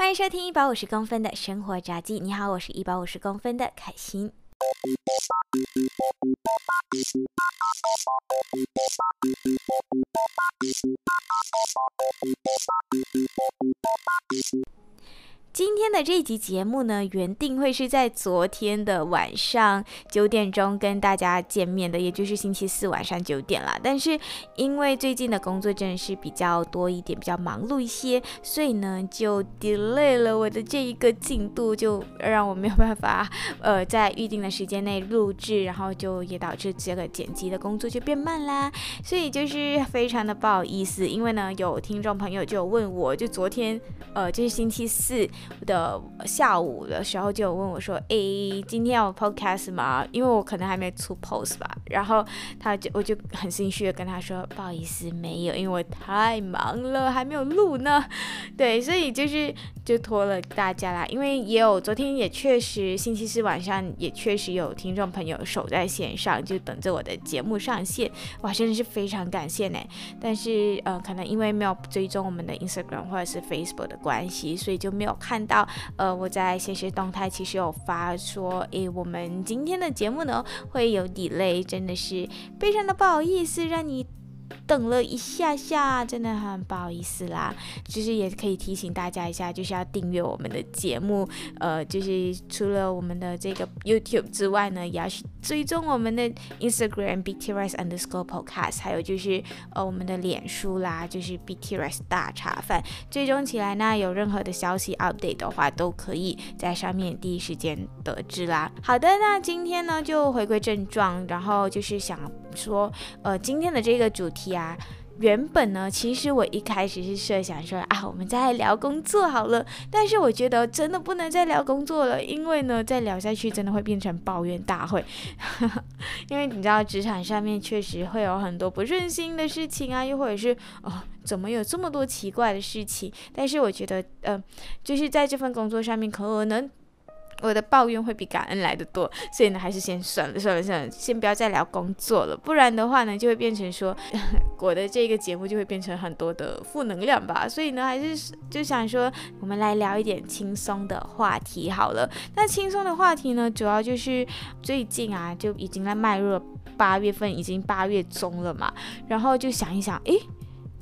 欢迎收听一百五十公分的生活杂记。你好，我是一百五十公分的凯欣。今天的这一集节目呢，原定会是在昨天的晚上九点钟跟大家见面的，也就是星期四晚上九点啦。但是因为最近的工作真的是比较多一点，比较忙碌一些，所以呢就 delay 了我的这一个进度，就让我没有办法 呃在预定的时间内录制，然后就也导致这个剪辑的工作就变慢啦。所以就是非常的不好意思，因为呢有听众朋友就问我，就昨天呃就是星期四。的下午的时候就问我说：“诶，今天有 podcast 吗？因为我可能还没出 post 吧。”然后他就我就很心虚的跟他说：“不好意思，没有，因为我太忙了，还没有录呢。”对，所以就是就拖了大家啦。因为也有昨天也确实星期四晚上也确实有听众朋友守在线上，就等着我的节目上线。哇，真的是非常感谢呢。但是呃，可能因为没有追踪我们的 Instagram 或者是 Facebook 的关系，所以就没有看。到呃，我在现实动态其实有发说，诶，我们今天的节目呢会有 delay，真的是非常的不好意思，让你。等了一下下，真的很不好意思啦。就是也可以提醒大家一下，就是要订阅我们的节目。呃，就是除了我们的这个 YouTube 之外呢，也要去追踪我们的 Instagram BTRice underscore podcast，还有就是呃我们的脸书啦，就是 BTRice 大茶饭。追踪起来呢，有任何的消息 update 的话，都可以在上面第一时间得知啦。好的，那今天呢就回归正状，然后就是想说，呃，今天的这个主题啊。原本呢，其实我一开始是设想说啊，我们再来聊工作好了。但是我觉得真的不能再聊工作了，因为呢，再聊下去真的会变成抱怨大会。因为你知道，职场上面确实会有很多不顺心的事情啊，又或者是哦，怎么有这么多奇怪的事情？但是我觉得，呃，就是在这份工作上面，可能。我的抱怨会比感恩来得多，所以呢，还是先算了算了算了，先不要再聊工作了，不然的话呢，就会变成说 我的这个节目就会变成很多的负能量吧。所以呢，还是就想说，我们来聊一点轻松的话题好了。那轻松的话题呢，主要就是最近啊，就已经在迈入八月份，已经八月中了嘛，然后就想一想，诶，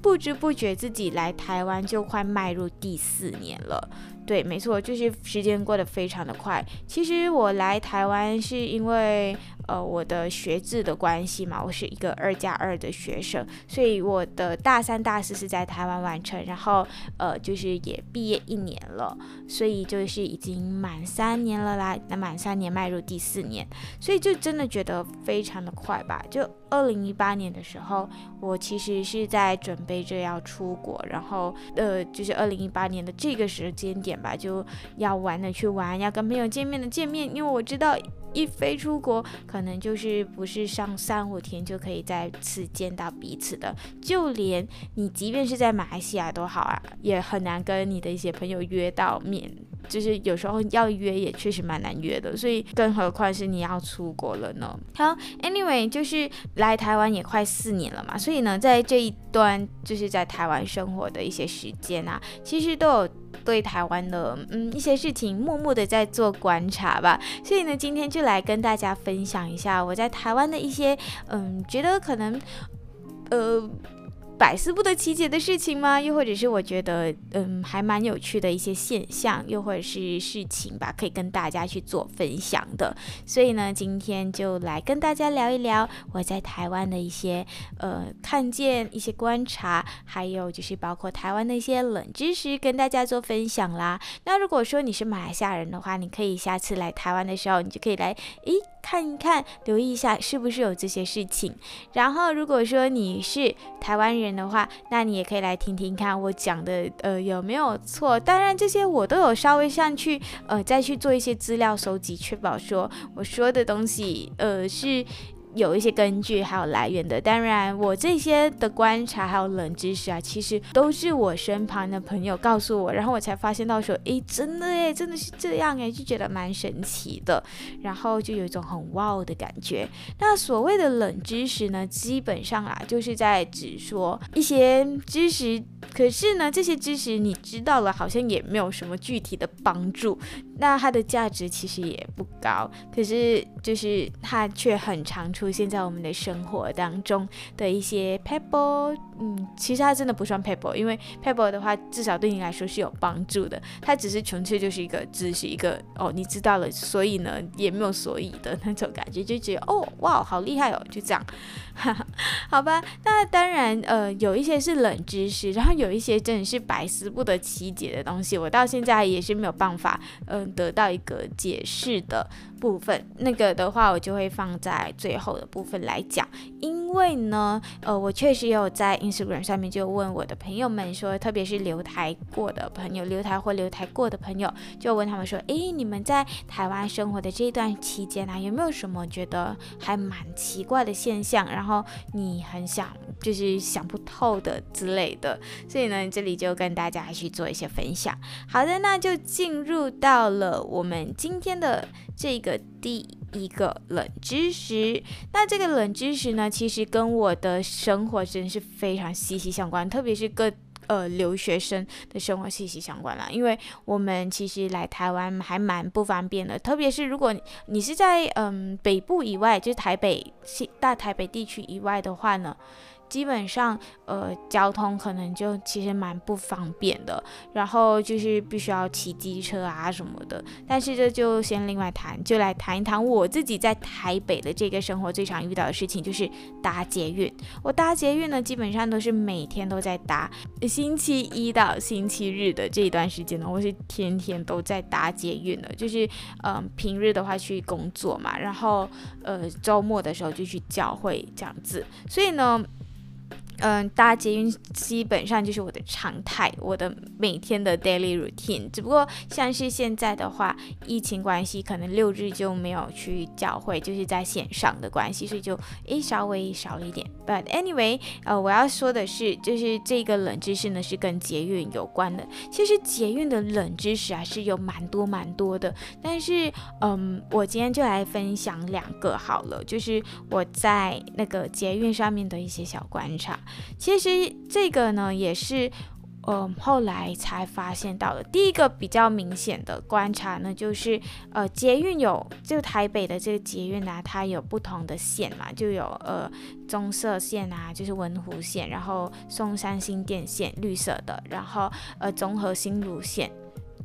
不知不觉自己来台湾就快迈入第四年了。对，没错，就是时间过得非常的快。其实我来台湾是因为。呃，我的学制的关系嘛，我是一个二加二的学生，所以我的大三、大四是在台湾完成，然后呃，就是也毕业一年了，所以就是已经满三年了啦。那满三年迈入第四年，所以就真的觉得非常的快吧。就二零一八年的时候，我其实是在准备着要出国，然后呃，就是二零一八年的这个时间点吧，就要玩的去玩，要跟朋友见面的见面，因为我知道。一飞出国，可能就是不是上三五天就可以再次见到彼此的，就连你即便是在马来西亚都好啊，也很难跟你的一些朋友约到面，就是有时候要约也确实蛮难约的，所以更何况是你要出国了呢？好，Anyway，就是来台湾也快四年了嘛，所以呢，在这一段就是在台湾生活的一些时间啊，其实都有。对台湾的嗯一些事情默默的在做观察吧，所以呢，今天就来跟大家分享一下我在台湾的一些嗯觉得可能呃。百思不得其解的事情吗？又或者是我觉得，嗯，还蛮有趣的一些现象，又或者是事情吧，可以跟大家去做分享的。所以呢，今天就来跟大家聊一聊我在台湾的一些，呃，看见一些观察，还有就是包括台湾的一些冷知识，跟大家做分享啦。那如果说你是马来西亚人的话，你可以下次来台湾的时候，你就可以来，诶。看一看，留意一下是不是有这些事情。然后，如果说你是台湾人的话，那你也可以来听听看我讲的，呃，有没有错？当然，这些我都有稍微上去，呃，再去做一些资料收集，确保说我说的东西，呃，是有一些根据还有来源的。当然，我这些的观察还有冷知识啊，其实都是我身旁的朋友告诉我，然后我才发现到说，诶，真的诶，真的是这样诶，就觉得蛮神奇的，然后就有一种很哇的感觉。那所谓的冷知识呢，基本上啊，就是在指说一些知识，可是呢，这些知识你知道了，好像也没有什么具体的帮助，那它的价值其实也不高，可是就是它却很常出现在我们的生活当中的一些 pebble，嗯，其实它真的不算 paper，因为 paper 的话，至少对你来说是有帮助的，它只是纯粹就是一个知识，一个哦，你知道了，所以呢，也没有所以的那种感觉，就觉得哦，哇，好厉害哦，就这样，好吧，那当然，呃，有一些是冷知识，然后有一些真的是百思不得其解的东西，我到现在也是没有办法，嗯、得到一个解释的。部分那个的话，我就会放在最后的部分来讲，因为呢，呃，我确实有在 Instagram 上面就问我的朋友们说，特别是留台过的朋友，留台或留台过的朋友，就问他们说，诶，你们在台湾生活的这段期间啊，有没有什么觉得还蛮奇怪的现象？然后你很想就是想不透的之类的，所以呢，这里就跟大家去做一些分享。好的，那就进入到了我们今天的这个。的第一个冷知识，那这个冷知识呢，其实跟我的生活真是非常息息相关，特别是各呃留学生的生活息息相关啦。因为我们其实来台湾还蛮不方便的，特别是如果你是在嗯、北部以外，就是台北、大台北地区以外的话呢。基本上，呃，交通可能就其实蛮不方便的，然后就是必须要骑机车啊什么的。但是这就先另外谈，就来谈一谈我自己在台北的这个生活最常遇到的事情，就是搭捷运。我搭捷运呢，基本上都是每天都在搭，星期一到星期日的这一段时间呢，我是天天都在搭捷运的。就是，嗯、呃，平日的话去工作嘛，然后，呃，周末的时候就去教会这样子。所以呢。嗯，搭捷运基本上就是我的常态，我的每天的 daily routine。只不过像是现在的话，疫情关系，可能六日就没有去教会，就是在线上的关系，所以就诶稍微少了一点。But anyway，呃，我要说的是，就是这个冷知识呢是跟捷运有关的。其实捷运的冷知识啊是有蛮多蛮多的，但是嗯，我今天就来分享两个好了，就是我在那个捷运上面的一些小观察。其实这个呢，也是，呃，后来才发现到的。第一个比较明显的观察呢，就是，呃，捷运有，就台北的这个捷运啊，它有不同的线嘛，就有，呃，棕色线啊，就是文湖线，然后松山新店线，绿色的，然后，呃，综合新芦线。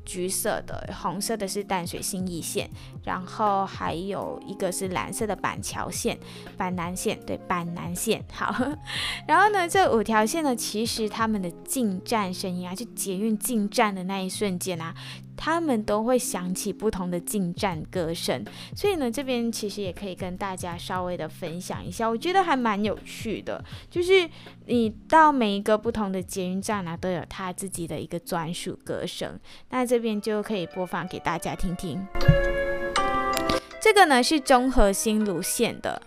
橘色的，红色的是淡水新义线，然后还有一个是蓝色的板桥线、板南线，对，板南线。好，然后呢，这五条线呢，其实他们的进站声音啊，就捷运进站的那一瞬间啊。他们都会响起不同的进站歌声，所以呢，这边其实也可以跟大家稍微的分享一下，我觉得还蛮有趣的。就是你到每一个不同的捷运站啊，都有他自己的一个专属歌声，那这边就可以播放给大家听听。这个呢是中和新芦线的，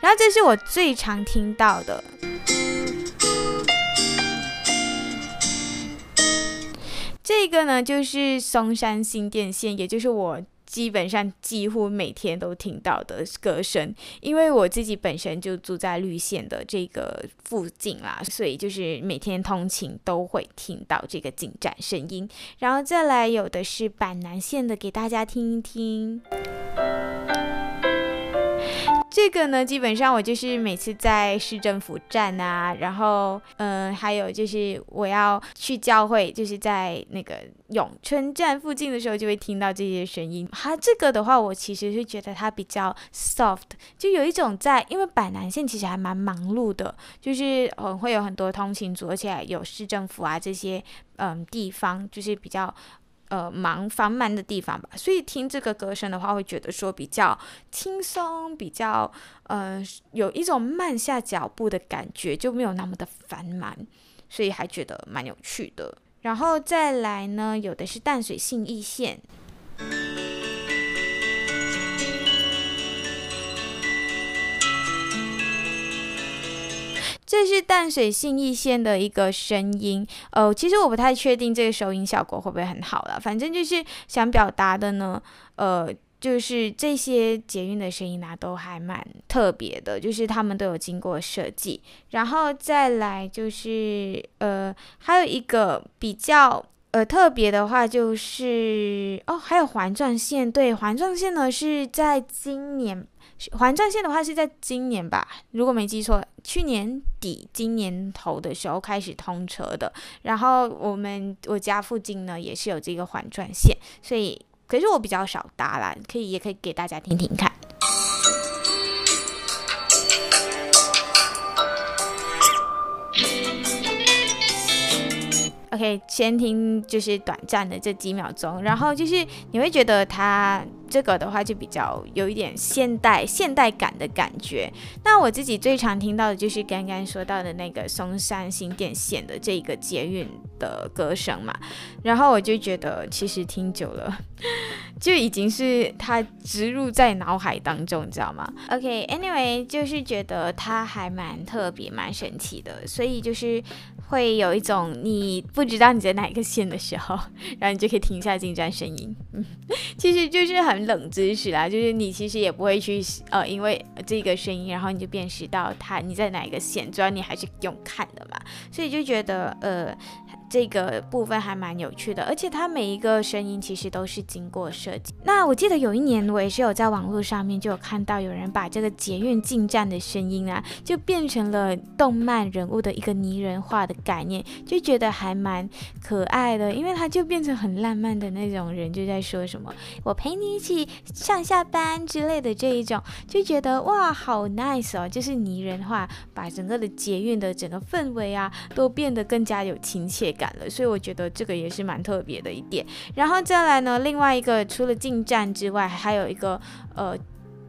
然后这是我最常听到的。这个呢，就是松山新电线，也就是我基本上几乎每天都听到的歌声。因为我自己本身就住在绿线的这个附近啦，所以就是每天通勤都会听到这个进展声音。然后再来有的是板南线的，给大家听一听。这个呢，基本上我就是每次在市政府站啊，然后嗯，还有就是我要去教会，就是在那个永春站附近的时候，就会听到这些声音。它这个的话，我其实是觉得它比较 soft，就有一种在，因为板南线其实还蛮忙碌的，就是嗯会有很多通勤族，而且有市政府啊这些嗯地方，就是比较。呃，忙繁忙的地方吧，所以听这个歌声的话，会觉得说比较轻松，比较呃有一种慢下脚步的感觉，就没有那么的繁忙，所以还觉得蛮有趣的。然后再来呢，有的是淡水信义线。这是淡水信义线的一个声音。呃，其实我不太确定这个收音效果会不会很好了。反正就是想表达的呢，呃。就是这些捷运的声音啊，都还蛮特别的，就是他们都有经过设计，然后再来就是呃，还有一个比较呃特别的话，就是哦，还有环状线，对，环状线呢是在今年，环状线的话是在今年吧，如果没记错，去年底今年头的时候开始通车的，然后我们我家附近呢也是有这个环状线，所以。可是我比较少搭啦，可以也可以给大家听听看。OK，先听就是短暂的这几秒钟，然后就是你会觉得它。这个的话就比较有一点现代现代感的感觉。那我自己最常听到的就是刚刚说到的那个松山新电线的这个捷运的歌声嘛，然后我就觉得其实听久了 就已经是它植入在脑海当中，你知道吗？OK，Anyway，就是觉得它还蛮特别、蛮神奇的，所以就是会有一种你不知道你在哪一个线的时候，然后你就可以听一下进站声音。嗯，其实就是很。冷知识啦，就是你其实也不会去呃，因为这个声音，然后你就辨识到它你在哪一个线，主要你还是用看的嘛，所以就觉得呃。这个部分还蛮有趣的，而且它每一个声音其实都是经过设计。那我记得有一年我也是有在网络上面就有看到有人把这个捷运进站的声音啊，就变成了动漫人物的一个拟人化的概念，就觉得还蛮可爱的，因为它就变成很浪漫的那种人，就在说什么“我陪你一起上下班”之类的这一种，就觉得哇，好 nice 哦，就是拟人化，把整个的捷运的整个氛围啊，都变得更加有亲切感。了，所以我觉得这个也是蛮特别的一点。然后再来呢，另外一个除了进站之外，还有一个呃，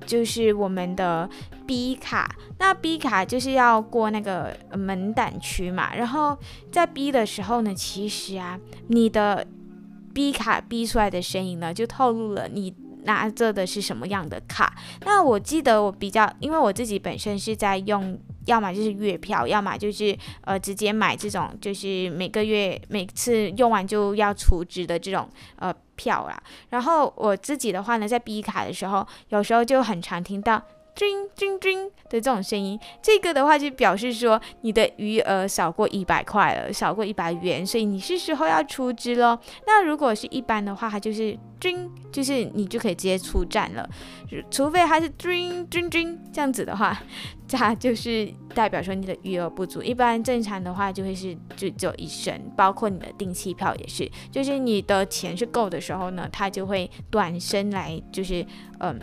就是我们的 B 卡。那 B 卡就是要过那个门胆区嘛。然后在 B 的时候呢，其实啊，你的 B 卡 B 出来的声音呢，就透露了你拿着的是什么样的卡。那我记得我比较，因为我自己本身是在用。要么就是月票，要么就是呃直接买这种，就是每个月每次用完就要储值的这种呃票啦。然后我自己的话呢，在 B 卡的时候，有时候就很常听到。军军军的这种声音，这个的话就表示说你的余额少过一百块了，少过一百元，所以你是时候要出资喽。那如果是一般的话，它就是军，就是你就可以直接出站了，除非它是军军军这样子的话，它就是代表说你的余额不足。一般正常的话就会是就只有一升，包括你的定期票也是，就是你的钱是够的时候呢，它就会短声来，就是嗯。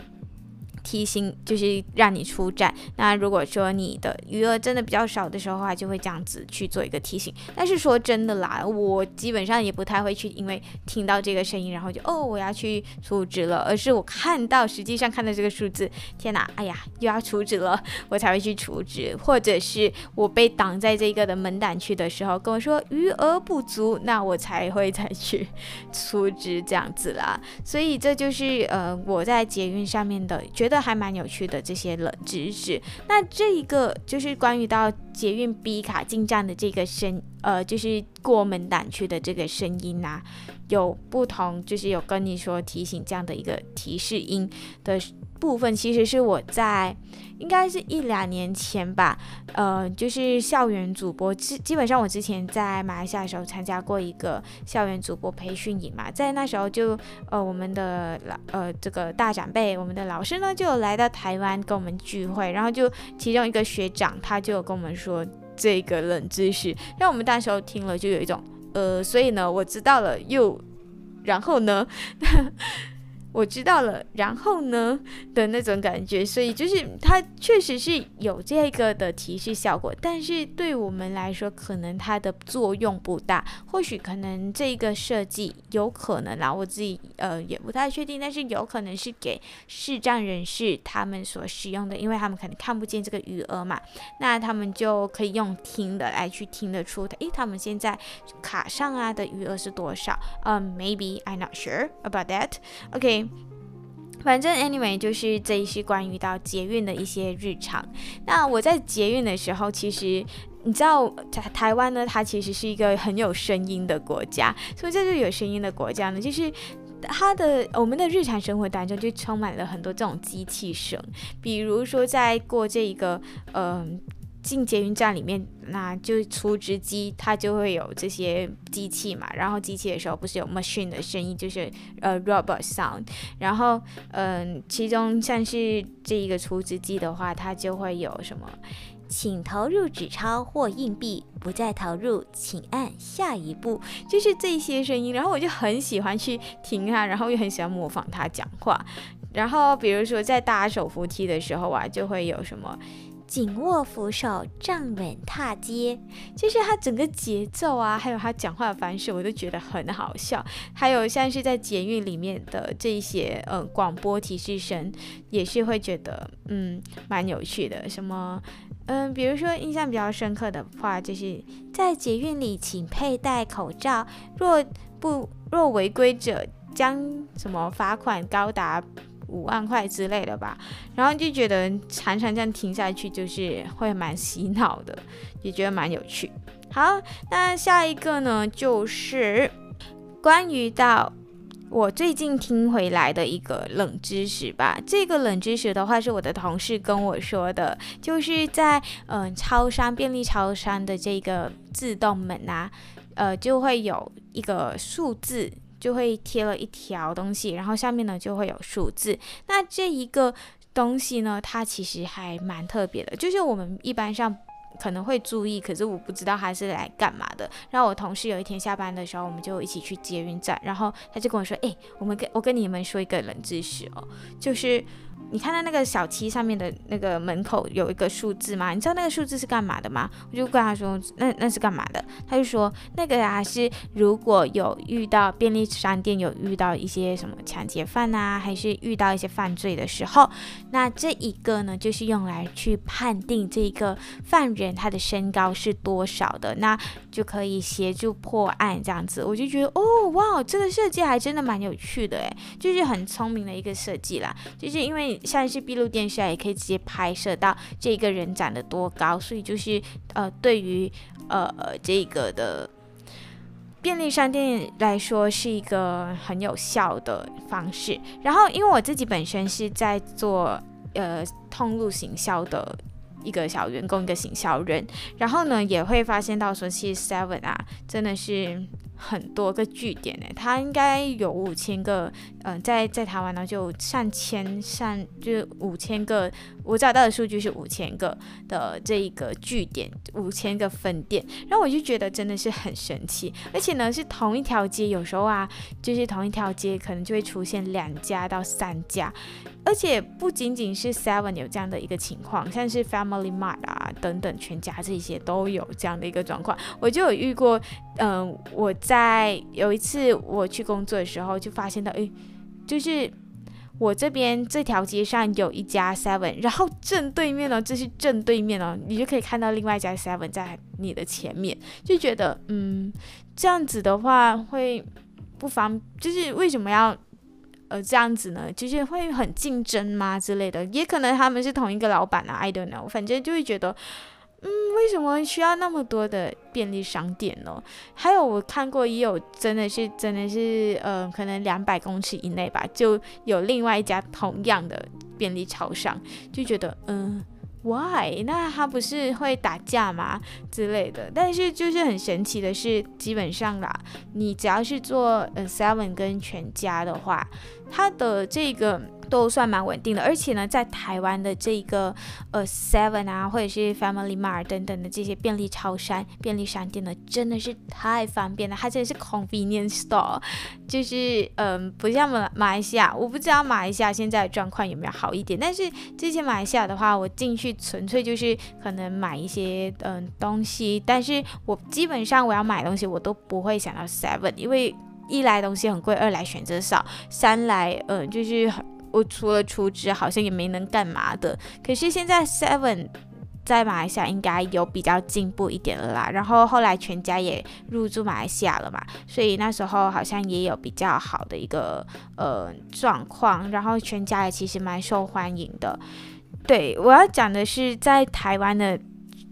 提醒就是让你出站。那如果说你的余额真的比较少的时候的话，就会这样子去做一个提醒。但是说真的啦，我基本上也不太会去，因为听到这个声音，然后就哦我要去出值了，而是我看到实际上看到这个数字，天哪，哎呀又要出值了，我才会去出值。或者是我被挡在这个的门胆区的时候，跟我说余额不足，那我才会再去出值这样子啦。所以这就是呃我在捷运上面的觉觉得。还蛮有趣的这些冷知识。那这一个就是关于到捷运 B 卡进站的这个声，呃，就是过门胆区的这个声音啊，有不同，就是有跟你说提醒这样的一个提示音的。部分其实是我在应该是一两年前吧，呃，就是校园主播基基本上我之前在马来西亚的时候参加过一个校园主播培训营嘛，在那时候就呃我们的老呃这个大长辈，我们的老师呢就来到台湾跟我们聚会，然后就其中一个学长他就跟我们说说这个冷知识，让我们那时候听了就有一种呃，所以呢我知道了又然后呢。我知道了，然后呢 的那种感觉，所以就是它确实是有这个的提示效果，但是对我们来说，可能它的作用不大。或许可能这个设计有可能啦，我自己呃也不太确定，但是有可能是给视障人士他们所使用的，因为他们可能看不见这个余额嘛，那他们就可以用听的来去听得出，诶，他们现在卡上啊的余额是多少？嗯，maybe I'm not sure about that. OK。反正 anyway 就是这一是关于到捷运的一些日常。那我在捷运的时候，其实你知道台台湾呢，它其实是一个很有声音的国家，所以这就有声音的国家呢，就是它的我们的日常生活当中就充满了很多这种机器声，比如说在过这一个嗯。进捷运站里面，那就储值机，它就会有这些机器嘛。然后机器的时候不是有 machine 的声音，就是呃 robot sound。然后嗯、其中像是这一个储值机的话，它就会有什么，请投入纸钞或硬币，不再投入，请按下一步，就是这些声音。然后我就很喜欢去听它，然后又很喜欢模仿它讲话。然后比如说在搭手扶梯的时候啊，就会有什么。紧握扶手，站稳踏阶，就是他整个节奏啊，还有他讲话的方式，我都觉得很好笑。还有像是在捷运里面的这些呃广播提示声，也是会觉得嗯蛮有趣的。什么嗯，比如说印象比较深刻的话，就是在捷运里请佩戴口罩，若不若违规者将什么罚款高达。五万块之类的吧，然后就觉得常常这样听下去，就是会蛮洗脑的，也觉得蛮有趣。好，那下一个呢，就是关于到我最近听回来的一个冷知识吧。这个冷知识的话，是我的同事跟我说的，就是在嗯、超商便利超商的这个自动门啊，呃，就会有一个数字。就会贴了一条东西，然后下面呢就会有数字。那这一个东西呢，它其实还蛮特别的，就是我们一般上可能会注意，可是我不知道它是来干嘛的。然后我同事有一天下班的时候，我们就一起去捷运站，然后他就跟我说：“哎，我们跟我跟你们说一个冷知识哦，就是。”你看到那个小七上面的那个门口有一个数字吗？你知道那个数字是干嘛的吗？我就跟他说，那那是干嘛的？他就说那个啊是如果有遇到便利商店有遇到一些什么抢劫犯啊，还是遇到一些犯罪的时候，那这一个呢就是用来去判定这一个犯人他的身高是多少的，那就可以协助破案这样子。我就觉得哦哇，这个设计还真的蛮有趣的诶，就是很聪明的一个设计啦，就是因为。像是闭路电视啊也可以直接拍摄到这个人长得多高，所以就是呃，对于呃这个的便利商店来说是一个很有效的方式。然后，因为我自己本身是在做呃通路行销的一个小员工，一个行销人，然后呢也会发现到说，其实 Seven 啊真的是。很多个据点呢，它应该有五千个，嗯、在在台湾呢就上千上就是五千个，我找到的数据是五千个的这一个据点，五千个分店，然后我就觉得真的是很神奇，而且呢是同一条街，有时候啊就是同一条街可能就会出现两家到三家。而且不仅仅是 Seven 有这样的一个情况，像是 Family Mart 啊等等，全家这些都有这样的一个状况。我就有遇过，嗯、我在有一次我去工作的时候，就发现到，诶，就是我这边这条街上有一家 Seven，然后正对面呢，这是正对面哦，你就可以看到另外一家 Seven 在你的前面，就觉得，嗯，这样子的话会不方，就是为什么要？呃，这样子呢，就是会很竞争吗之类的？也可能他们是同一个老板啊，I don't know。反正就会觉得，嗯，为什么需要那么多的便利商店呢？还有我看过，也有真的是真的是，呃，可能两百公尺以内吧，就有另外一家同样的便利超商，就觉得，嗯。Why？那他不是会打架吗之类的？但是就是很神奇的是，基本上啦，你只要是做呃 Seven 跟全家的话，它的这个。都算蛮稳定的，而且呢，在台湾的这个呃 Seven 啊，或者是 Family Mart 等等的这些便利超商、便利商店呢，真的是太方便了。它真的是 convenience store，就是嗯、不像马马来西亚，我不知道马来西亚现在的状况有没有好一点。但是之前马来西亚的话，我进去纯粹就是可能买一些嗯、东西，但是我基本上我要买东西，我都不会想到 Seven，因为一来东西很贵，二来选择少，三来嗯、呃、就是。我除了储值，好像也没能干嘛的。可是现在 Seven 在马来西亚应该有比较进步一点了啦。然后后来全家也入驻马来西亚了嘛，所以那时候好像也有比较好的一个呃状况。然后全家也其实蛮受欢迎的。对，我要讲的是，在台湾的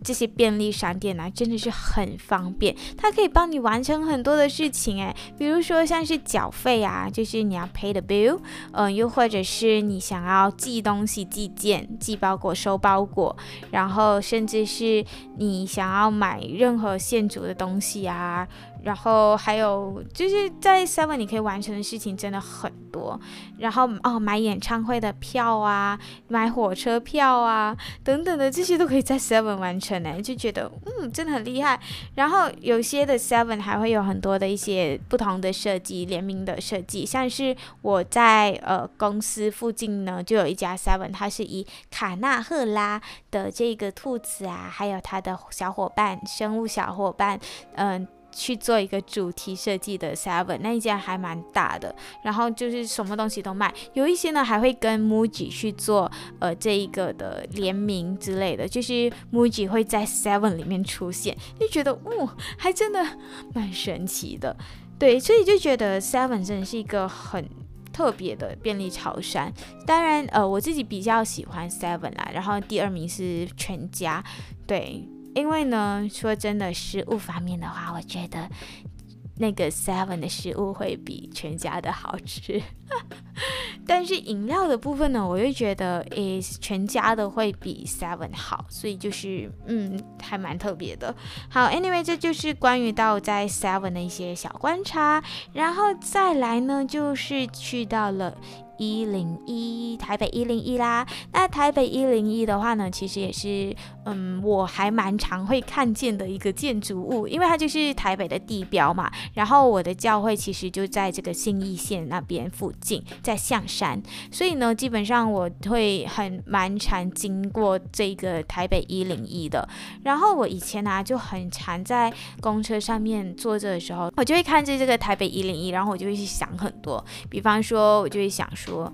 这些便利商店啊，真的是很方便，它可以帮你完成很多的事情诶，比如说像是缴费啊，就是你要 pay the bill，嗯、又或者是你想要寄东西、寄件、寄包裹、收包裹，然后甚至是你想要买任何现煮的东西啊。然后还有就是在 Seven 你可以完成的事情真的很多，然后哦买演唱会的票啊，买火车票啊等等的这些都可以在 Seven 完成呢，就觉得嗯真的很厉害。然后有些的 Seven 还会有很多的一些不同的设计，联名的设计，像是我在呃公司附近呢就有一家 Seven，它是以卡纳赫拉的这个兔子啊，还有它的小伙伴生物小伙伴，嗯、去做一个主题设计的 Seven，那一家还蛮大的，然后就是什么东西都卖，有一些呢还会跟 Muji 去做呃这一个的联名之类的，就是 Muji 会在 Seven 里面出现，就觉得哦，还真的蛮神奇的，对，所以就觉得 Seven 真的是一个很特别的便利超商。当然，呃，我自己比较喜欢 Seven 啦，然后第二名是全家，对。因为呢，说真的，食物方面的话，我觉得那个 Seven 的食物会比全家的好吃。但是饮料的部分呢，我又觉得诶，全家的会比 Seven 好，所以就是嗯，还蛮特别的。好，Anyway，这就是关于到在 Seven 的一些小观察，然后再来呢，就是去到了。一零一台北一零一啦，那台北一零一的话呢，其实也是嗯，我还蛮常会看见的一个建筑物，因为它就是台北的地标嘛。然后我的教会其实就在这个信义线那边附近，在象山，所以呢，基本上我会很蛮常经过这个台北一零一的。然后我以前呢、啊、就很常在公车上面坐着的时候，我就会看着这个台北一零一，然后我就会去想很多，比方说我就会想说。说，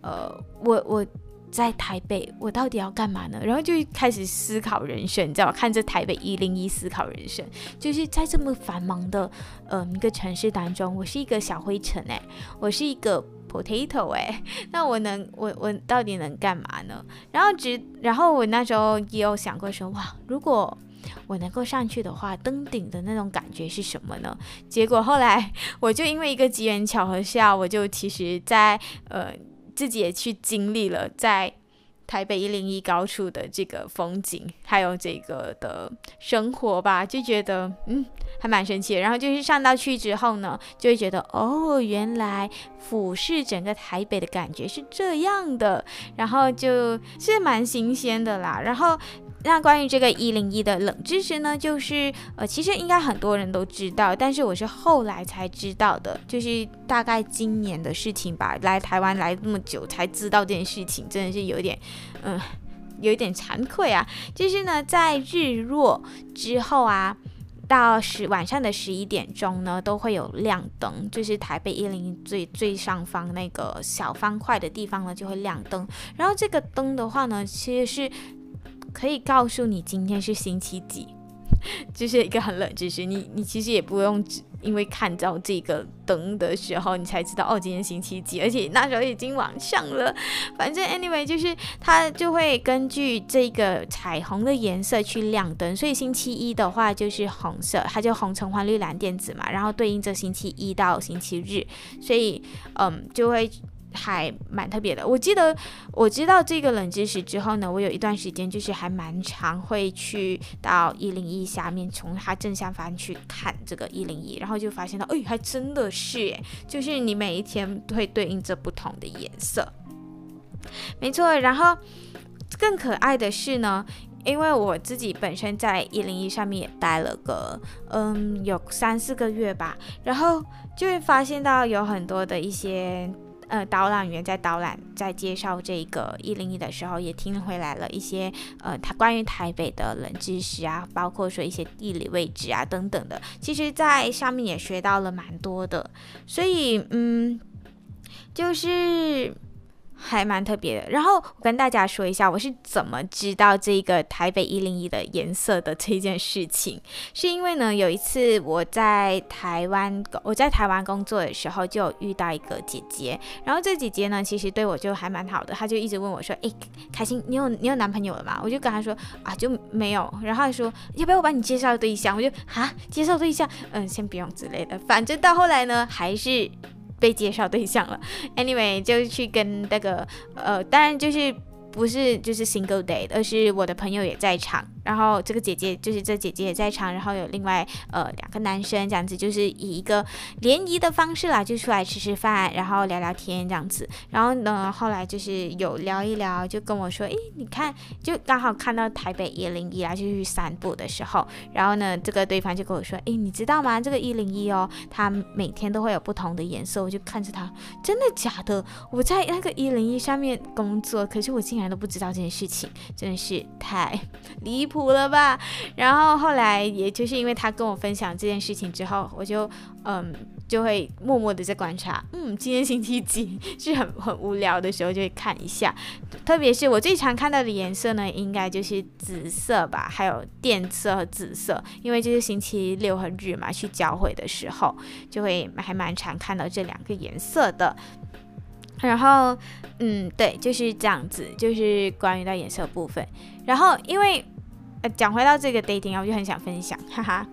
呃，我我在台北，我到底要干嘛呢？然后就开始思考人生，你知道吗？看着台北一零一思考人生，就是在这么繁忙的呃一个城市当中，我是一个小灰尘哎，我是一个 potato 哎，那我能我我到底能干嘛呢？然后只然后我那时候也有想过说，哇，如果我能够上去的话，登顶的那种感觉是什么呢？结果后来我就因为一个机缘巧合下，我就其实在呃自己也去经历了在台北一零一高处的这个风景，还有这个的生活吧，就觉得嗯还蛮神奇。然后就是上到去之后呢，就会觉得哦，原来俯视整个台北的感觉是这样的，然后就是蛮新鲜的啦。然后。那关于这个一零一的冷知识呢，就是呃，其实应该很多人都知道，但是我是后来才知道的，就是大概今年的事情吧。来台湾来这么久才知道这件事情，真的是有点，嗯、有一点惭愧啊。就是呢，在日落之后啊，到十晚上的十一点钟呢，都会有亮灯，就是台北一零一最最上方那个小方块的地方呢，就会亮灯。然后这个灯的话呢，其实是。可以告诉你今天是星期几，就是一个很冷知识。你你其实也不用只因为看到这个灯的时候，你才知道哦，今天星期几。而且那时候已经晚上了。反正 anyway 就是它就会根据这个彩虹的颜色去亮灯。所以星期一的话就是红色，它就红橙黄绿蓝靛紫嘛，然后对应着星期一到星期日，所以嗯就会。还蛮特别的。我记得我知道这个冷知识之后呢，我有一段时间就是还蛮常会去到一零一下面，从它正下方去看这个一零一，然后就发现到，哎，还真的是耶，就是你每一天会对应着不同的颜色。没错，然后更可爱的是呢，因为我自己本身在一零一上面也待了个嗯有三四个月吧，然后就会发现到有很多的一些。呃，导览员在导览，在介绍这个一零一的时候，也听回来了一些呃，他关于台北的冷知识啊，包括说一些地理位置啊等等的。其实，在上面也学到了蛮多的，所以嗯，就是还蛮特别的。然后我跟大家说一下，我是怎么知道这个台北一零一的颜色的这件事情，是因为呢，有一次我在台湾，我在台湾工作的时候，就遇到一个姐姐。然后这姐姐呢，其实对我就还蛮好的，她就一直问我说：“诶，凯欣，你有你有男朋友了吗？”我就跟她说：“啊，就没有。”然后她说：“要不要我帮你介绍对象？”我就啊，介绍对象，嗯，先不用之类的。反正到后来呢，还是。被介绍对象了，anyway 就去跟那个呃，当然就是不是就是 single date，而是我的朋友也在场。然后这个姐姐就是这姐姐也在场，然后有另外呃两个男生这样子，就是以一个联谊的方式啦，就出来吃吃饭，然后聊聊天这样子。然后呢，后来就是有聊一聊，就跟我说，诶，你看，就刚好看到台北一零一啊，就去散步的时候，然后呢，这个对方就跟我说，诶，你知道吗？这个一零一哦，它每天都会有不同的颜色。我就看着他，真的假的？我在那个一零一上面工作，可是我竟然都不知道这件事情，真的是太离 谱。苦了吧，然后后来也就是因为他跟我分享这件事情之后，我就嗯就会默默的在观察，嗯，今天星期几是很 很无聊的时候就会看一下，特别是我最常看到的颜色呢，应该就是紫色吧，还有靛色和紫色，因为就是星期六和日嘛，去教会的时候就会还蛮常看到这两个颜色的。然后嗯，对，就是这样子，就是关于到颜色部分。然后因为讲回到这个 dating 啊，我就很想分享，哈哈。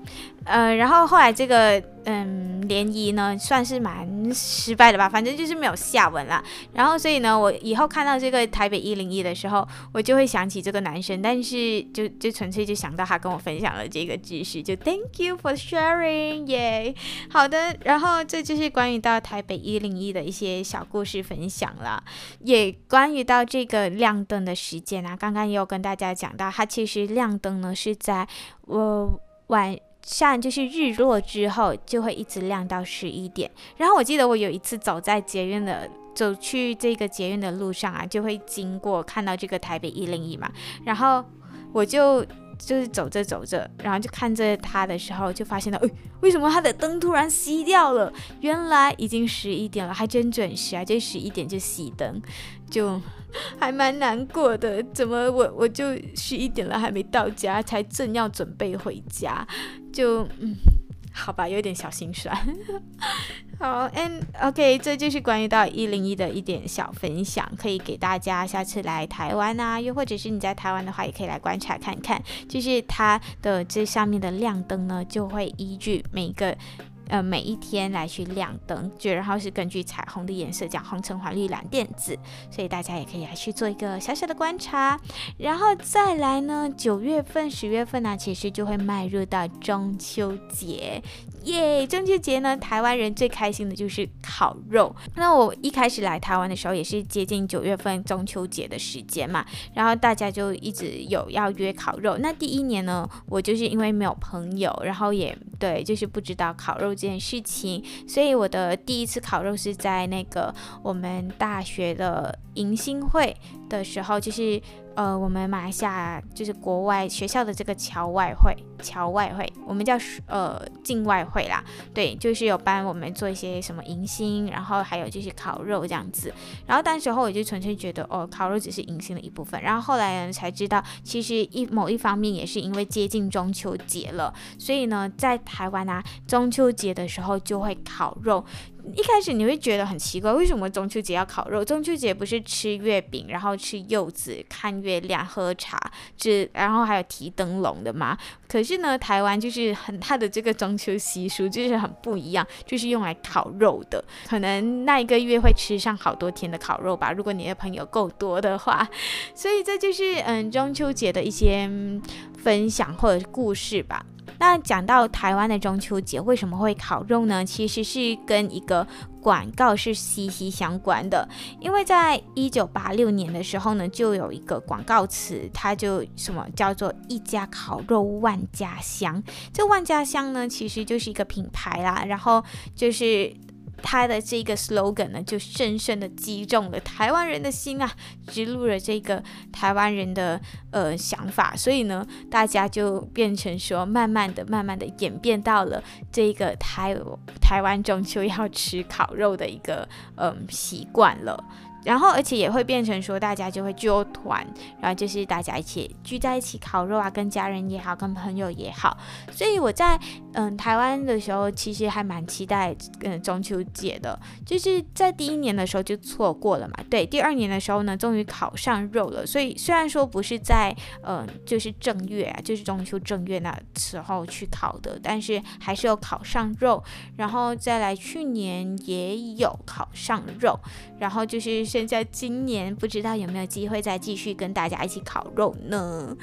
呃，然后后来这个嗯联谊呢，算是蛮失败的吧，反正就是没有下文啦。然后所以呢，我以后看到这个台北一零一的时候，我就会想起这个男生，但是就就纯粹就想到他跟我分享了这个知识，就 Thank you for sharing，耶、好的，然后这就是关于到台北一零一的一些小故事分享了，也关于到这个亮灯的时间啊，刚刚也有跟大家讲到，它其实亮灯呢是在我晚。像就是日落之后就会一直亮到十一点，然后我记得我有一次走在捷运的走去这个捷运的路上啊，就会经过看到这个台北一零一嘛，然后我就就是走着走着，然后就看着他的时候，就发现到，哎，为什么他的灯突然熄掉了？原来已经十一点了，还真准时啊，这十一点就熄灯，就。还蛮难过的，怎么我我就十一点了还没到家，才正要准备回家，就嗯，好吧，有点小心酸。好，and OK，这就是关于到一零一的一点小分享，可以给大家下次来台湾啊，又或者是你在台湾的话，也可以来观察看看，就是它的这上面的亮灯呢，就会依据每个。呃，每一天来去亮灯，就然后是根据彩虹的颜色讲红橙黄绿蓝靛紫，所以大家也可以来去做一个小小的观察。然后再来呢，九月份、十月份呢，其实就会迈入到中秋节。耶！中秋节呢，台湾人最开心的就是烤肉。那我一开始来台湾的时候，也是接近九月份中秋节的时间嘛，然后大家就一直有要约烤肉。那第一年呢，我就是因为没有朋友，然后也对，就是不知道烤肉这件事情，所以我的第一次烤肉是在那个我们大学的迎新会的时候，就是。呃，我们马来西亚就是国外学校的这个侨外会，侨外会，我们叫呃境外会啦。对，就是有帮我们做一些什么迎新，然后还有就是烤肉这样子。然后当时候我就纯粹觉得，哦，烤肉只是迎新的一部分。然后后来才知道，其实一某一方面也是因为接近中秋节了，所以呢，在台湾啊，中秋节的时候就会烤肉。一开始你会觉得很奇怪，为什么中秋节要烤肉？中秋节不是吃月饼，然后吃柚子、看月亮、喝茶，这然后还有提灯笼的吗？可是呢，台湾就是很它的这个中秋习俗就是很不一样，就是用来烤肉的。可能那一个月会吃上好多天的烤肉吧，如果你的朋友够多的话。所以这就是嗯中秋节的一些分享或者故事吧。那讲到台湾的中秋节为什么会烤肉呢？其实是跟一个广告是息息相关的。因为在一九八六年的时候呢，就有一个广告词，它就什么叫做“一家烤肉万家香”。这万家香呢，其实就是一个品牌啦，然后就是。他的这个 slogan 呢，就深深的击中了台湾人的心啊，植入了这个台湾人的呃想法，所以呢，大家就变成说，慢慢的、慢慢的演变到了这个台台湾中秋要吃烤肉的一个嗯习惯了。然后，而且也会变成说，大家就会揪团，然后就是大家一起聚在一起烤肉啊，跟家人也好，跟朋友也好。所以我在嗯台湾的时候，其实还蛮期待嗯中秋节的。就是在第一年的时候就错过了嘛，对，第二年的时候呢，终于烤上肉了。所以虽然说不是在嗯就是正月啊，就是中秋正月那时候去烤的，但是还是有烤上肉。然后再来去年也有烤上肉，然后就是。人家今年不知道有没有机会再继续跟大家一起烤肉呢？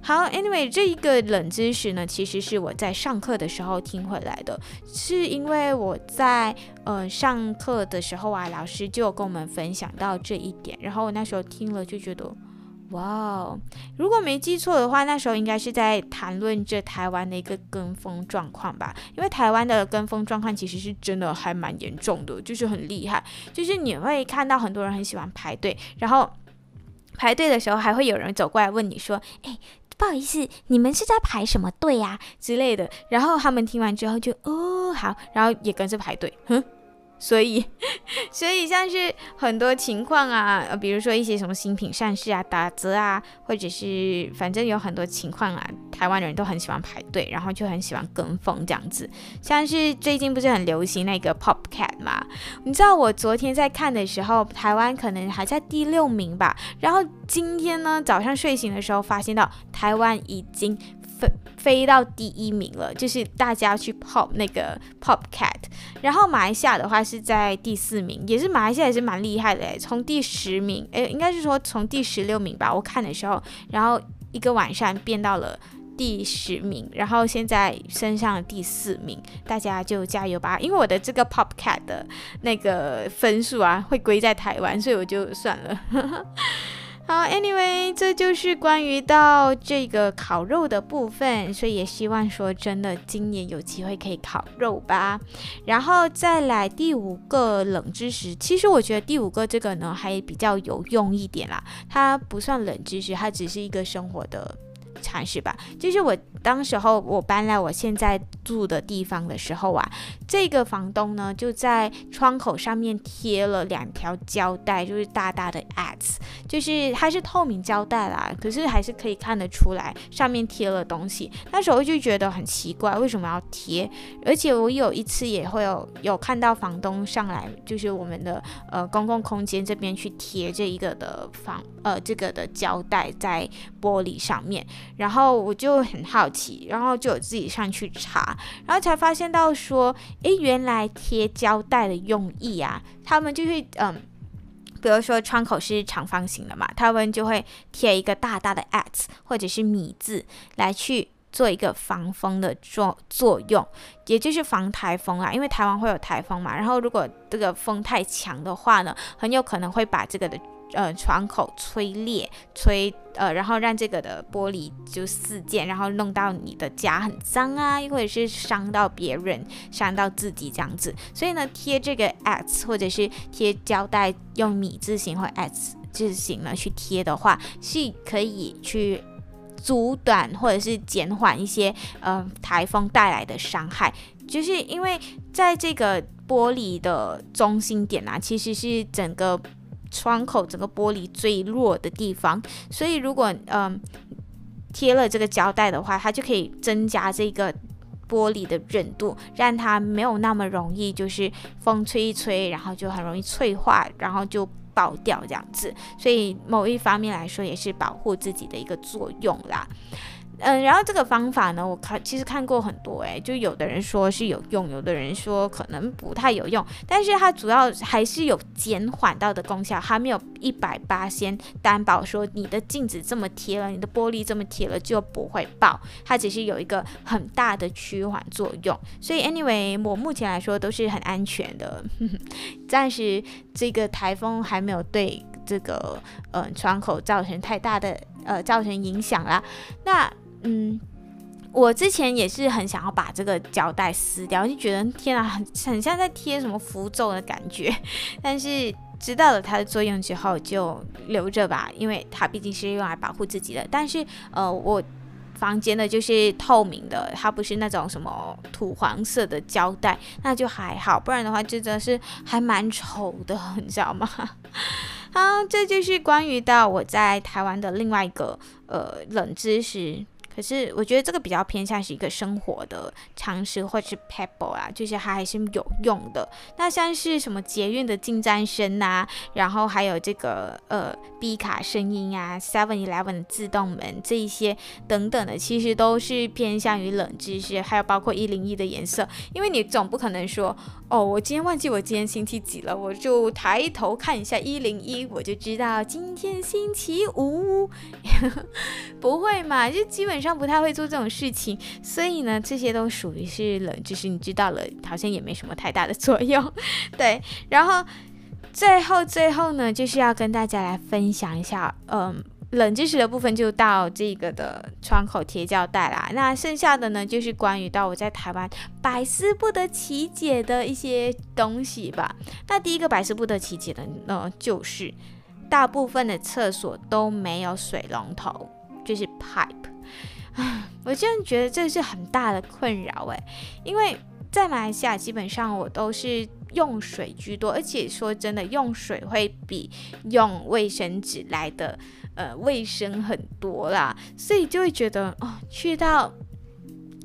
好，Anyway，这一个冷知识呢，其实是我在上课的时候听回来的，是因为我在呃上课的时候啊，老师就跟我们分享到这一点，然后我那时候听了就觉得。哇哦，如果没记错的话，那时候应该是在谈论着台湾的一个跟风状况吧。因为台湾的跟风状况其实是真的还蛮严重的，就是很厉害。就是你会看到很多人很喜欢排队，然后排队的时候还会有人走过来问你说：“哎，不好意思，你们是在排什么队呀？”之类的。然后他们听完之后就哦好，然后也跟着排队，哼。所以，所以像是很多情况啊，比如说一些什么新品上市啊、打折啊，或者是反正有很多情况啊，台湾人都很喜欢排队，然后就很喜欢跟风这样子。像是最近不是很流行那个 Popcat 嘛？你知道我昨天在看的时候，台湾可能还在第六名吧，然后今天呢早上睡醒的时候，发现到台湾已经。飞飞到第一名了，就是大家去 pop 那个 Popcat，然后马来西亚的话是在第四名，也是马来西亚也是蛮厉害的诶，从第十名，诶，应该是说从第十六名吧，我看的时候，然后一个晚上变到了第十名，然后现在升上第四名，大家就加油吧，因为我的这个 Popcat 的那个分数啊会归在台湾，所以我就算了。好，Anyway，这就是关于到这个烤肉的部分，所以也希望说真的，今年有机会可以烤肉吧。然后再来第五个冷知识，其实我觉得第五个这个呢还比较有用一点啦，它不算冷知识，它只是一个生活的。尝试吧，就是我当时候我搬来我现在住的地方的时候啊，这个房东呢就在窗口上面贴了两条胶带，就是大大的 ads，就是它是透明胶带啦，可是还是可以看得出来上面贴了东西。那时候就觉得很奇怪，为什么要贴？而且我有一次也会有有看到房东上来，就是我们的呃公共空间这边去贴这一个的房呃这个的胶带在玻璃上面。然后我就很好奇，然后就有自己上去查，然后才发现到说，诶，原来贴胶带的用意啊，他们就是嗯，比如说窗口是长方形的嘛，他们就会贴一个大大的 X 或者是米字来去做一个防风的作作用，也就是防台风啊，因为台湾会有台风嘛，然后如果这个风太强的话呢，很有可能会把这个的。呃，窗口吹裂，吹呃，然后让这个的玻璃就四溅，然后弄到你的家很脏啊，又或者是伤到别人，伤到自己这样子。所以呢，贴这个 X 或者是贴胶带，用米字形或 X 字形呢去贴的话，是可以去阻断或者是减缓一些呃台风带来的伤害。就是因为在这个玻璃的中心点啊，其实是整个。窗口整个玻璃最弱的地方，所以如果嗯贴了这个胶带的话，它就可以增加这个玻璃的韧度，让它没有那么容易就是风吹一吹，然后就很容易脆化，然后就爆掉这样子。所以某一方面来说，也是保护自己的一个作用啦。嗯，然后这个方法呢，我看其实看过很多，诶，就有的人说是有用，有的人说可能不太有用，但是它主要还是有减缓到的功效，还没有一百八先担保说你的镜子这么贴了，你的玻璃这么贴了就不会爆，它只是有一个很大的趋缓作用，所以 anyway，我目前来说都是很安全的，暂时这个台风还没有对这个呃窗口造成太大的呃造成影响啦，那。嗯，我之前也是很想要把这个胶带撕掉，就觉得天啊，很很像在贴什么符咒的感觉。但是知道了它的作用之后，就留着吧，因为它毕竟是用来保护自己的。但是呃，我房间的就是透明的，它不是那种什么土黄色的胶带，那就还好。不然的话，真的是还蛮丑的，你知道吗？好，这就是关于到我在台湾的另外一个呃冷知识。可是我觉得这个比较偏向是一个生活的常识或者是 pebble 啊，就是它还是有用的。那像是什么捷运的进站声啊，然后还有这个呃 B 卡声音啊，Seven Eleven 的自动门这一些等等的，其实都是偏向于冷知识。还有包括一零一的颜色，因为你总不可能说哦，我今天忘记我今天星期几了，我就抬头看一下一零一，我就知道今天星期五，不会嘛？就基本上。不太会做这种事情，所以呢，这些都属于是冷知识，你知道了，好像也没什么太大的作用，对。然后最后最后呢，就是要跟大家来分享一下，嗯，冷知识的部分就到这个的窗口贴胶带啦。那剩下的呢，就是关于到我在台湾百思不得其解的一些东西吧。那第一个百思不得其解的呢，就是大部分的厕所都没有水龙头，就是 pipe。我真的觉得这是很大的困扰诶，因为在马来西亚基本上我都是用水居多，而且说真的，用水会比用卫生纸来的呃卫生很多啦，所以就会觉得哦，去到。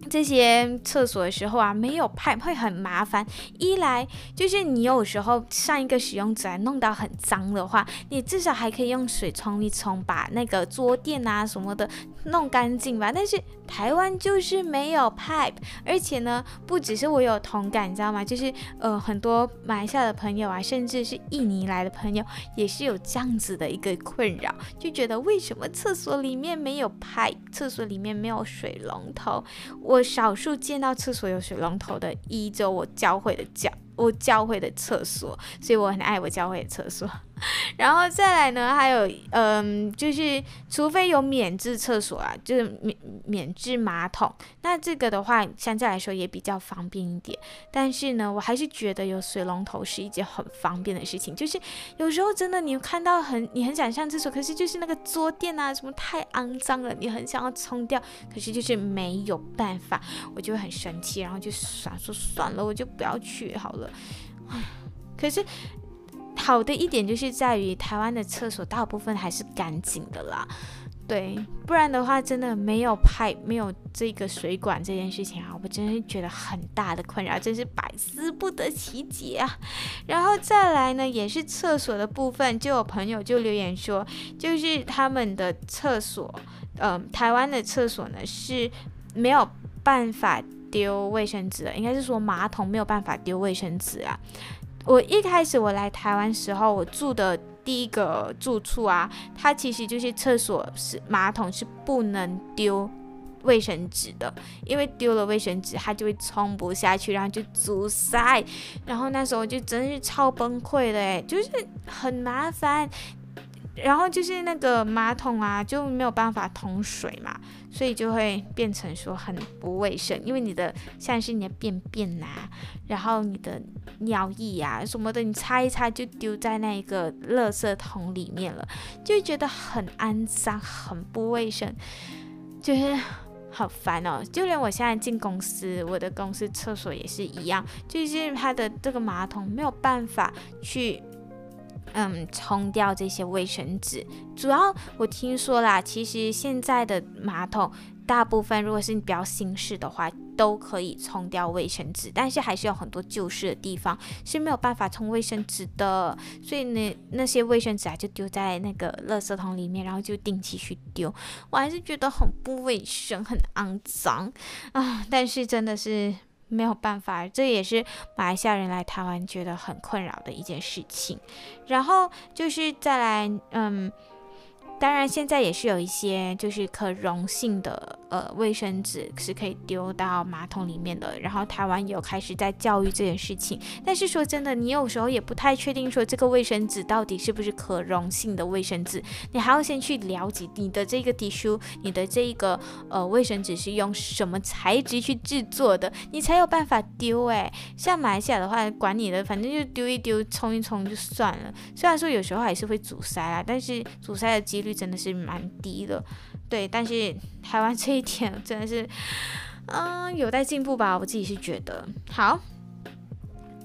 这些厕所的时候啊，没有派会很麻烦。一来就是你有时候上一个使用者弄到很脏的话，你至少还可以用水冲一冲，把那个桌垫啊什么的弄干净吧。但是台湾就是没有 pipe，而且呢，不只是我有同感，你知道吗？就是呃，很多马来西亚的朋友啊，甚至是印尼来的朋友，也是有这样子的一个困扰，就觉得为什么厕所里面没有 pipe，厕所里面没有水龙头？我。我少数见到厕所有水龙头的，依着我教会的教，我教会的厕所，所以我很爱我教会的厕所。然后再来呢，还有，嗯，就是除非有免治厕所啊，就是免免治马桶，那这个的话相对来说也比较方便一点。但是呢，我还是觉得有水龙头是一件很方便的事情。就是有时候真的你看到很，你很想上厕所，可是就是那个桌垫啊什么太肮脏了，你很想要冲掉，可是就是没有办法，我就会很生气，然后就想说算了，我就不要去好了。可是。好的一点就是在于台湾的厕所大部分还是干净的啦，对，不然的话真的没有派没有这个水管这件事情啊，我真是觉得很大的困扰，真是百思不得其解啊。然后再来呢，也是厕所的部分，就有朋友就留言说，就是他们的厕所，嗯、台湾的厕所呢是没有办法丢卫生纸的，应该是说马桶没有办法丢卫生纸啊。我一开始我来台湾时候，我住的第一个住处啊，它其实就是厕所是马桶是不能丢卫生纸的，因为丢了卫生纸它就会冲不下去，然后就阻塞，然后那时候就真是超崩溃的诶，就是很麻烦。然后就是那个马桶啊，就没有办法通水嘛，所以就会变成说很不卫生，因为你的像是你的便便呐、啊，然后你的尿液、啊、什么的，你擦一擦就丢在那一个垃圾桶里面了，就觉得很肮脏，很不卫生，就是好烦哦。就连我现在进公司，我的公司厕所也是一样，就是它的这个马桶没有办法去。嗯，冲掉这些卫生纸。主要我听说啦，其实现在的马桶大部分，如果是你比较新式的话，都可以冲掉卫生纸，但是还是有很多旧式的地方是没有办法冲卫生纸的。所以呢，那些卫生纸啊，就丢在那个垃圾桶里面，然后就定期去丢。我还是觉得很不卫生，很肮脏啊！但是真的是。没有办法，这也是马来西亚人来台湾觉得很困扰的一件事情。然后就是再来，嗯。当然，现在也是有一些就是可溶性的呃卫生纸是可以丢到马桶里面的。然后台湾有开始在教育这件事情，但是说真的，你有时候也不太确定说这个卫生纸到底是不是可溶性的卫生纸，你还要先去了解你的这个 tissue，你的这一个呃卫生纸是用什么材质去制作的，你才有办法丢。诶，像马来西亚的话，管你的，反正就丢一丢，冲一冲就算了。虽然说有时候还是会阻塞啊，但是阻塞的几率。真的是蛮低的，对，但是台湾这一点真的是，嗯，有待进步吧，我自己是觉得。好，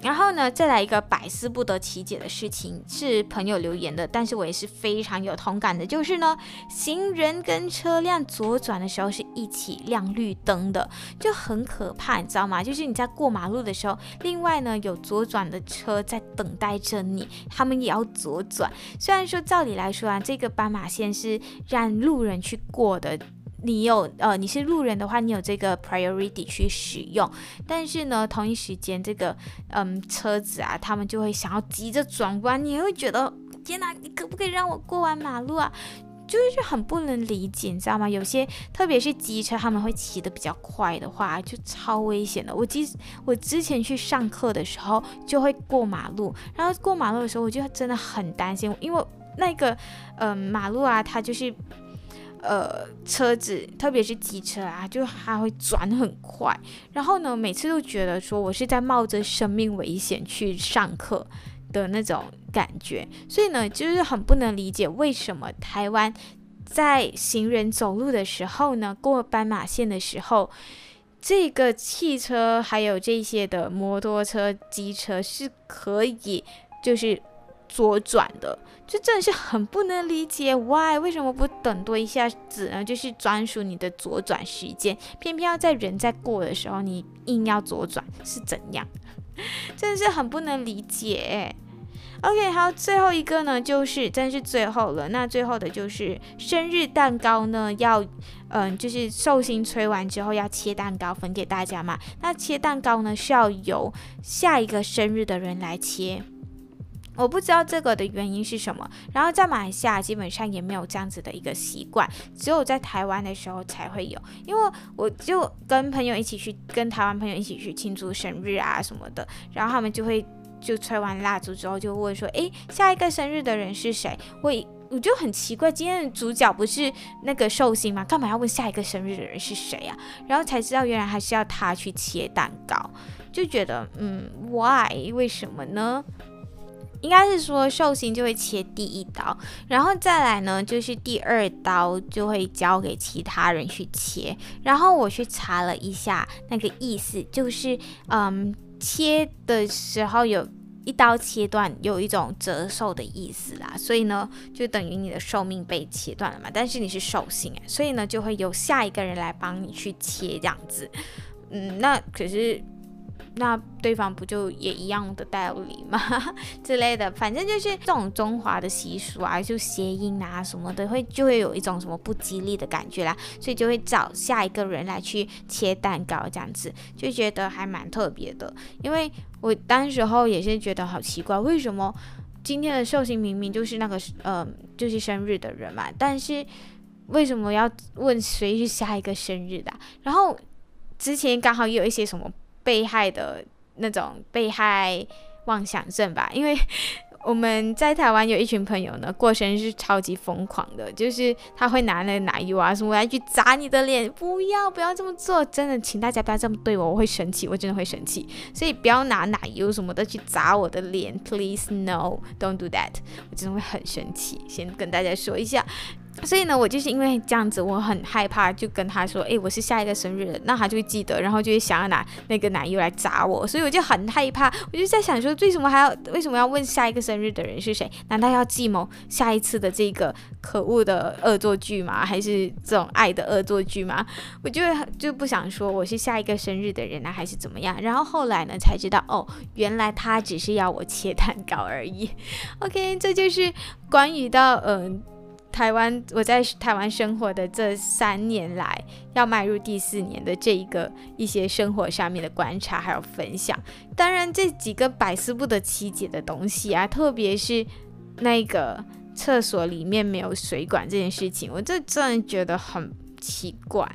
然后呢，再来一个百思不得其解的事情，是朋友留言的，但是我也是非常有同感的，就是呢，行人跟车辆左转的时候是一起亮绿灯的，就很可怕，你知道吗？就是你在过马路的时候，另外呢有左转的车在等待着你，他们也要左转。虽然说照理来说啊，这个斑马线是让路人去过的。你有呃，你是路人的话，你有这个 priority 去使用，但是呢，同一时间这个嗯车子啊，他们就会想要急着转弯，你会觉得天哪，你可不可以让我过完马路啊？就是很不能理解，你知道吗？有些特别是机车，他们会骑得比较快的话，就超危险的。我记我之前去上课的时候，就会过马路，然后过马路的时候，我就真的很担心，因为那个嗯马路啊，它就是。呃，车子特别是机车啊，就还会转很快。然后呢，每次都觉得说我是在冒着生命危险去上课的那种感觉。所以呢，就是很不能理解为什么台湾在行人走路的时候呢，过斑马线的时候，这个汽车还有这些的摩托车、机车是可以就是。左转的，就真的是很不能理解，why 为什么不等多一下子呢？就是专属你的左转时间，偏偏要在人在过的时候，你硬要左转是怎样？真的是很不能理解。OK，好，最后一个呢，就是真是最后了。那最后的就是生日蛋糕呢，要嗯，就是寿星吹完之后要切蛋糕分给大家嘛。那切蛋糕呢，是要由下一个生日的人来切。我不知道这个的原因是什么，然后在马来西亚基本上也没有这样子的一个习惯，只有在台湾的时候才会有。因为我就跟朋友一起去，跟台湾朋友一起去庆祝生日啊什么的，然后他们就会就吹完蜡烛之后就问说，诶，下一个生日的人是谁？我我就很奇怪，今天的主角不是那个寿星吗？干嘛要问下一个生日的人是谁啊？然后才知道原来还是要他去切蛋糕，就觉得嗯，why？为什么呢？应该是说寿星就会切第一刀，然后再来呢，就是第二刀就会交给其他人去切。然后我去查了一下那个意思，就是嗯，切的时候有一刀切断，有一种折寿的意思啦。所以呢，就等于你的寿命被切断了嘛。但是你是寿星哎，所以呢，就会由下一个人来帮你去切这样子。嗯，那可是。那对方不就也一样的道理吗？之类的，反正就是这种中华的习俗啊，就谐音啊什么的，会就会有一种什么不吉利的感觉啦，所以就会找下一个人来去切蛋糕，这样子就觉得还蛮特别的。因为我当时候也是觉得好奇怪，为什么今天的寿星明明就是那个呃就是生日的人嘛，但是为什么要问谁是下一个生日的？然后之前刚好也有一些什么。被害的那种被害妄想症吧，因为 我们在台湾有一群朋友呢，过生日是超级疯狂的，就是他会拿那个奶油啊什么来去砸你的脸，不要不要这么做，真的，请大家不要这么对我，我会生气，我真的会生气，所以不要拿奶油什么的去砸我的脸，please no，don't do that，我真的会很生气，先跟大家说一下。所以呢，我就是因为这样子，我很害怕，就跟他说：“诶，我是下一个生日的。”那他就会记得，然后就会想要拿那个奶油来砸我。所以我就很害怕，我就在想说，为什么还要为什么要问下一个生日的人是谁？难道要计谋下一次的这个可恶的恶作剧吗？还是这种爱的恶作剧吗？我就就不想说我是下一个生日的人呢，还是怎么样？然后后来呢，才知道哦，原来他只是要我切蛋糕而已。OK，这就是关于到嗯。台湾，我在台湾生活的这三年来，要迈入第四年的这一个一些生活上面的观察还有分享。当然，这几个百思不得其解的东西啊，特别是那个厕所里面没有水管这件事情，我这真的觉得很奇怪，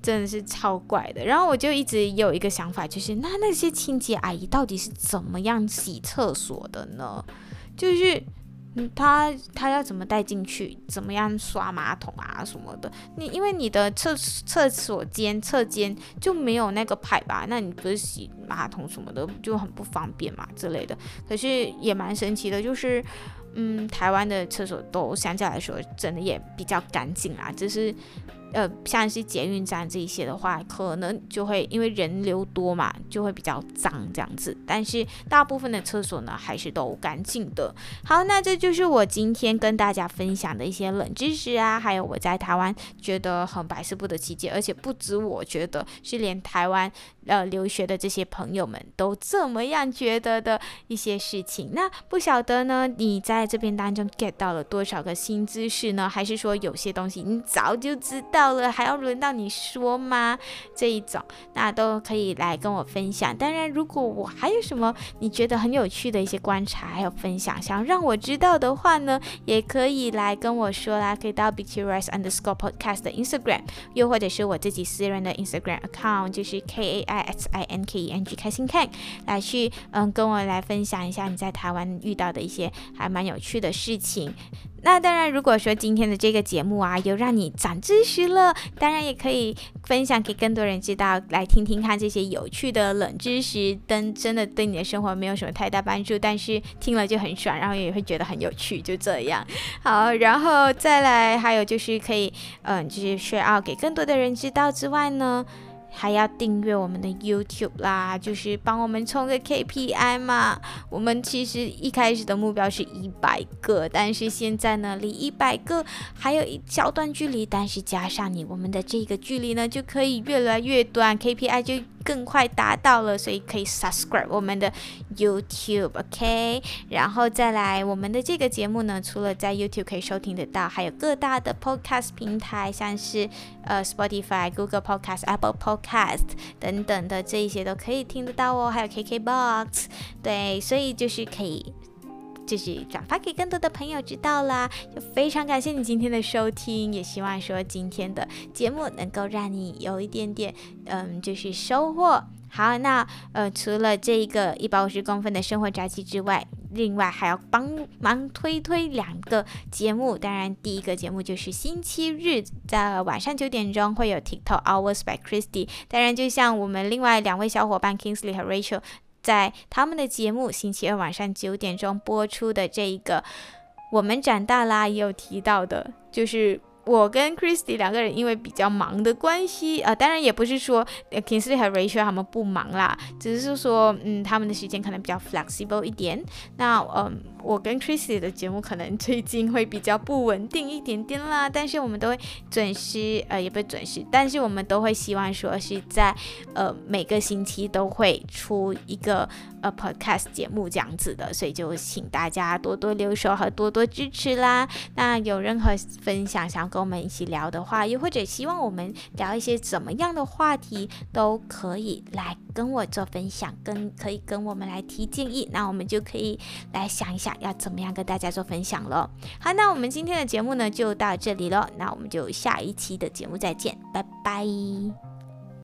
真的是超怪的。然后我就一直有一个想法，就是那那些清洁阿姨到底是怎么样洗厕所的呢？就是。他他要怎么带进去？怎么样刷马桶啊什么的？你因为你的厕厕所间厕间就没有那个排吧？那你不是洗马桶什么的就很不方便嘛之类的。可是也蛮神奇的，就是嗯，台湾的厕所都相较来说真的也比较干净啊，就是呃，像是捷运站这些的话，可能就会因为人流多嘛，就会比较脏这样子。但是大部分的厕所呢，还是都干净的。好，那这就是我今天跟大家分享的一些冷知识啊，还有我在台湾觉得很百思不得其解，而且不止我觉得，是连台湾呃留学的这些朋友们都这么样觉得的一些事情。那不晓得呢，你在这边当中 get 到了多少个新知识呢？还是说有些东西你早就知道？到了还要轮到你说吗？这一种那都可以来跟我分享。当然，如果我还有什么你觉得很有趣的一些观察还有分享，想让我知道的话呢，也可以来跟我说啦。可以到 Be Curious Underscore Podcast 的 Instagram，又或者是我自己私人的 Instagram account，就是 K A I X I N K E N G 开心 Ken，来去嗯跟我来分享一下你在台湾遇到的一些还蛮有趣的事情。那当然，如果说今天的这个节目啊，有让你长知识了，当然也可以分享给更多人知道，来听听看这些有趣的冷知识。但真的对你的生活没有什么太大帮助，但是听了就很爽，然后也会觉得很有趣，就这样。好，然后再来，还有就是可以，嗯，就是需要给更多的人知道之外呢。还要订阅我们的 YouTube 啦，就是帮我们冲个 KPI 嘛。我们其实一开始的目标是一百个，但是现在呢，离一百个还有一小段距离。但是加上你，我们的这个距离呢，就可以越来越短，KPI 就更快达到了。所以可以 subscribe 我们的 YouTube，OK？然后再来，我们的这个节目呢，除了在 YouTube 可以收听得到，还有各大的 Podcast 平台，像是呃 Spotify、Google Podcast、Apple Podcast。等等的这一些都可以听得到哦，还有 KKBOX，对，所以就是可以，就是转发给更多的朋友知道啦。就非常感谢你今天的收听，也希望说今天的节目能够让你有一点点，嗯，就是收获。好，那呃，除了这一个一百五十公分的生活札记之外，另外还要帮忙推推两个节目。当然，第一个节目就是星期日在晚上九点钟会有 TikTok Hours by Christy。当然，就像我们另外两位小伙伴 Kingsley 和 Rachel 在他们的节目星期二晚上九点钟播出的这一个，我们长大啦，也有提到的，就是。我跟 Christy 两个人因为比较忙的关系，呃，当然也不是说 Kingsley 和 Rachel 他们不忙啦，只是说，嗯，他们的时间可能比较 flexible 一点。那，嗯，我跟 Christy 的节目可能最近会比较不稳定一点点啦，但是我们都会准时，呃，也不准时，但是我们都会希望说是在，呃，每个星期都会出一个。呃，podcast 节目这样子的，所以就请大家多多留守和多多支持啦。那有任何分享想跟我们一起聊的话，又或者希望我们聊一些怎么样的话题，都可以来跟我做分享，跟可以跟我们来提建议，那我们就可以来想一想要怎么样跟大家做分享喽。好，那我们今天的节目呢就到这里喽，那我们就下一期的节目再见，拜拜。